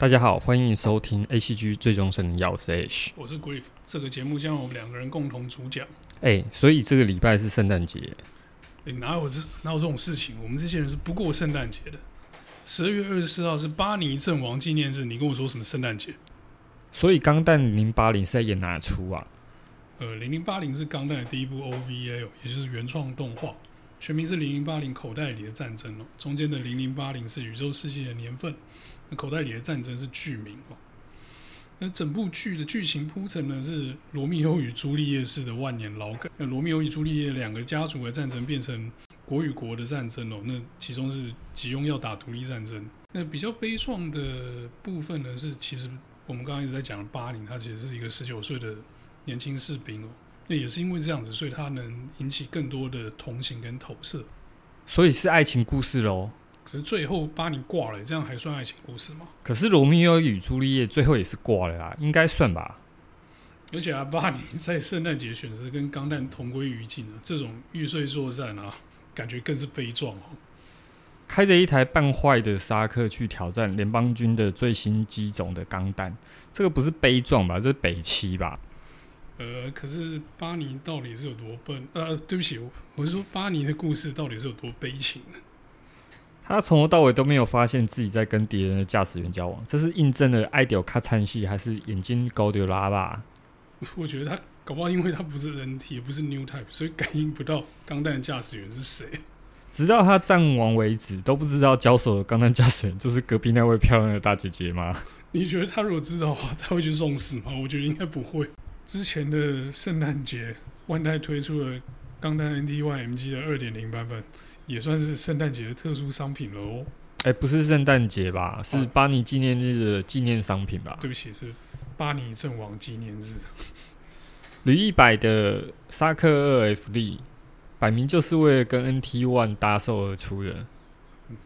大家好，欢迎收听 ACG 最终生的钥匙 H，我是 Griff，这个节目将由我们两个人共同主讲。哎、欸，所以这个礼拜是圣诞节？哎、欸，哪有这哪有这种事情？我们这些人是不过圣诞节的。十二月二十四号是巴尼阵亡纪念日，你跟我说什么圣诞节？所以《钢弹零零八零》是在演哪出啊？呃，《零零八零》是《钢弹》的第一部 OVA，也就是原创动画，全名是《零零八零口袋里的战争》哦。中间的“零零八零”是宇宙世界的年份。那口袋里的战争是剧名哦。那整部剧的剧情铺陈呢，是罗密欧与朱丽叶式的万年老梗。那罗密欧与朱丽叶两个家族的战争变成国与国的战争哦。那其中是吉翁要打独立战争。那比较悲壮的部分呢，是其实我们刚刚一直在讲的巴宁，他其实是一个十九岁的年轻士兵哦。那也是因为这样子，所以他能引起更多的同情跟投射。所以是爱情故事喽。可是最后巴尼挂了，这样还算爱情故事吗？可是罗密欧与朱丽叶最后也是挂了啊，应该算吧。而且阿，巴尼在圣诞节选择跟钢弹同归于尽啊，这种玉碎作战啊，感觉更是悲壮哦。开着一台半坏的沙克去挑战联邦军的最新机种的钢弹，这个不是悲壮吧？这是北七吧？呃，可是巴尼到底是有多笨？呃，对不起，我我是说巴尼的故事到底是有多悲情呢？他从头到尾都没有发现自己在跟敌人的驾驶员交往，这是印证了爱丢卡餐戏，还是眼睛高丢拉吧？我觉得他搞不好，因为他不是人体也不是 New Type，所以感应不到钢弹驾驶员是谁。直到他战亡为止，都不知道交手的钢弹驾驶员就是隔壁那位漂亮的大姐姐吗？你觉得他如果知道的话，他会去送死吗？我觉得应该不会。之前的圣诞节，万代推出了钢弹 NT One MG 的二点零版本。也算是圣诞节的特殊商品了哦。哎，不是圣诞节吧？是巴尼纪念日的纪念商品吧？对不起，是巴尼阵亡纪念日。旅一百的沙克二 FD，，摆明就是为了跟 NT One 搭售而出的。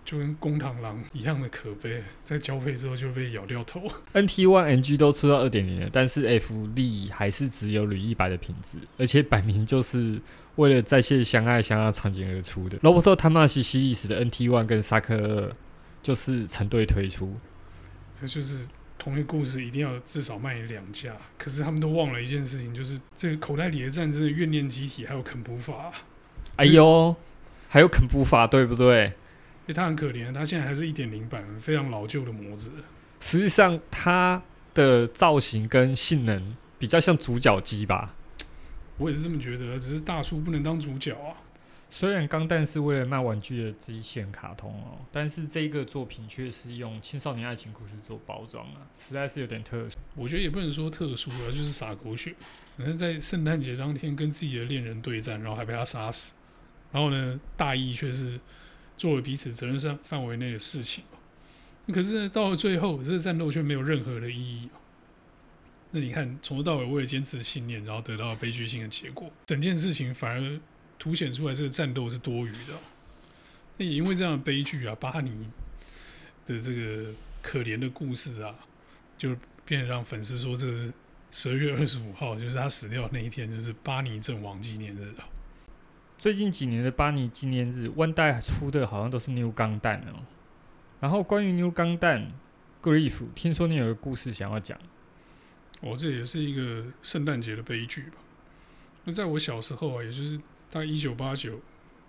就跟公螳螂一样的可悲，在交配之后就被咬掉头。NT One NG 都出到二点零了，但是 F 力还是只有铝一百的品质，而且摆明就是为了再现相爱相爱场景而出的。罗伯特·汤马西西历史的 NT One 跟萨克二就是成对推出，这就是同一个故事，一定要至少卖两架。可是他们都忘了一件事情，就是这个口袋里的战争的怨念集体还有肯普法。哎呦，还有肯普法，对不对？因为他很可怜，他现在还是一点零版，非常老旧的模子。实际上，它的造型跟性能比较像主角机吧？我也是这么觉得，只是大叔不能当主角啊。虽然钢弹是为了卖玩具的支线卡通哦，但是这个作品却是用青少年爱情故事做包装啊，实在是有点特殊。我觉得也不能说特殊了，就是洒狗血。反正在圣诞节当天跟自己的恋人对战，然后还被他杀死，然后呢，大意却是。做了彼此责任上范围内的事情，可是到了最后，这个战斗却没有任何的意义。那你看，从头到尾为了坚持信念，然后得到悲剧性的结果，整件事情反而凸显出来这个战斗是多余的。那也因为这样的悲剧啊，巴尼的这个可怜的故事啊，就变得让粉丝说，这十二月二十五号就是他死掉那一天，就是巴尼阵亡纪念日啊。最近几年的巴尼纪念日，万代出的好像都是 New 钢弹哦。然后关于 New 钢弹 Grief，听说你有个故事想要讲。哦，这也是一个圣诞节的悲剧吧？那在我小时候啊，也就是大概一九八九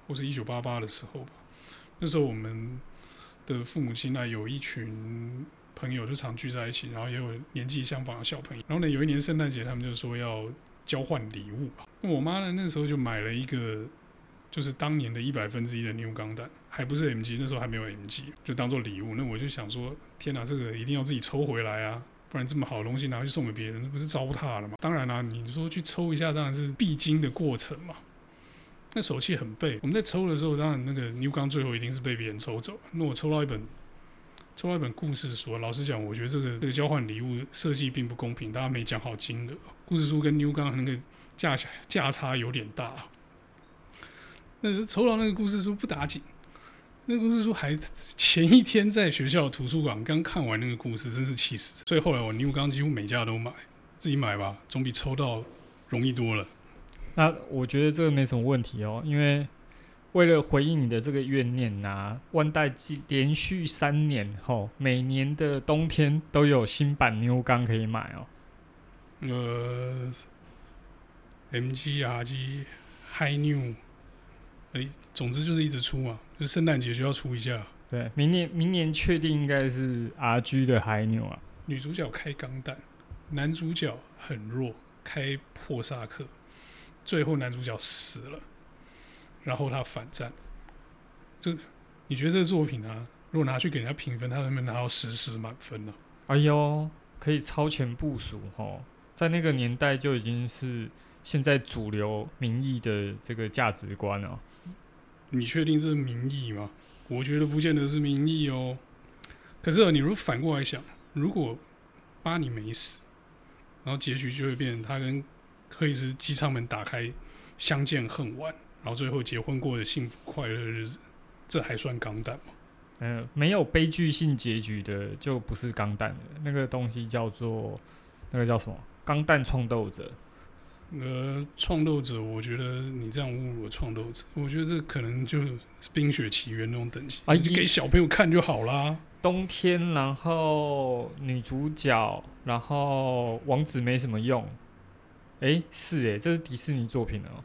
或是一九八八的时候吧，那时候我们的父母亲呢，有一群朋友就常聚在一起，然后也有年纪相仿的小朋友。然后呢，有一年圣诞节，他们就说要交换礼物吧。那我妈呢，那时候就买了一个。就是当年的一百分之一的 New 钢弹，还不是 MG，那时候还没有 MG，就当做礼物。那我就想说，天哪，这个一定要自己抽回来啊，不然这么好的东西拿去送给别人，不是糟蹋了吗？当然啦、你说去抽一下，当然是必经的过程嘛。那手气很背，我们在抽的时候，当然那个 New 钢最后一定是被别人抽走。那我抽到一本，抽到一本故事书。老实讲，我觉得这个这个交换礼物设计并不公平，大家没讲好金额。故事书跟 New 钢那个价钱价差有点大。那酬劳那个故事书不打紧，那个故事书还前一天在学校图书馆刚看完那个故事，真是气死。所以后来我 New 钢几乎每家都买，自己买吧，总比抽到容易多了。那我觉得这个没什么问题哦，因为为了回应你的这个怨念呐、啊，万代记连续三年后，每年的冬天都有新版牛钢可以买哦。呃，MG、RG、High New，哎，总之就是一直出嘛，就圣诞节就要出一下。对，明年明年确定应该是 RG 的 High New 啊。女主角开钢弹，男主角很弱，开破萨克，最后男主角死了，然后他反战。这你觉得这个作品啊，如果拿去给人家评分，他能不能拿到十十满分呢、啊？哎呦，可以超前部署哦，在那个年代就已经是现在主流民意的这个价值观了。你确定这是民意吗？我觉得不见得是民意哦。可是你如果反过来想。如果巴尼没死，然后结局就会变成他跟克里斯机舱门打开，相见恨晚，然后最后结婚过的幸福快乐的日子，这还算钢弹吗？嗯、呃，没有悲剧性结局的就不是钢弹了。那个东西叫做那个叫什么？钢弹创斗者。呃，创斗者，我觉得你这样侮辱了创斗者，我觉得这可能就是《冰雪奇缘》那种等级，啊，就给小朋友看就好啦。冬天，然后女主角，然后王子没什么用。哎，是哎，这是迪士尼作品哦。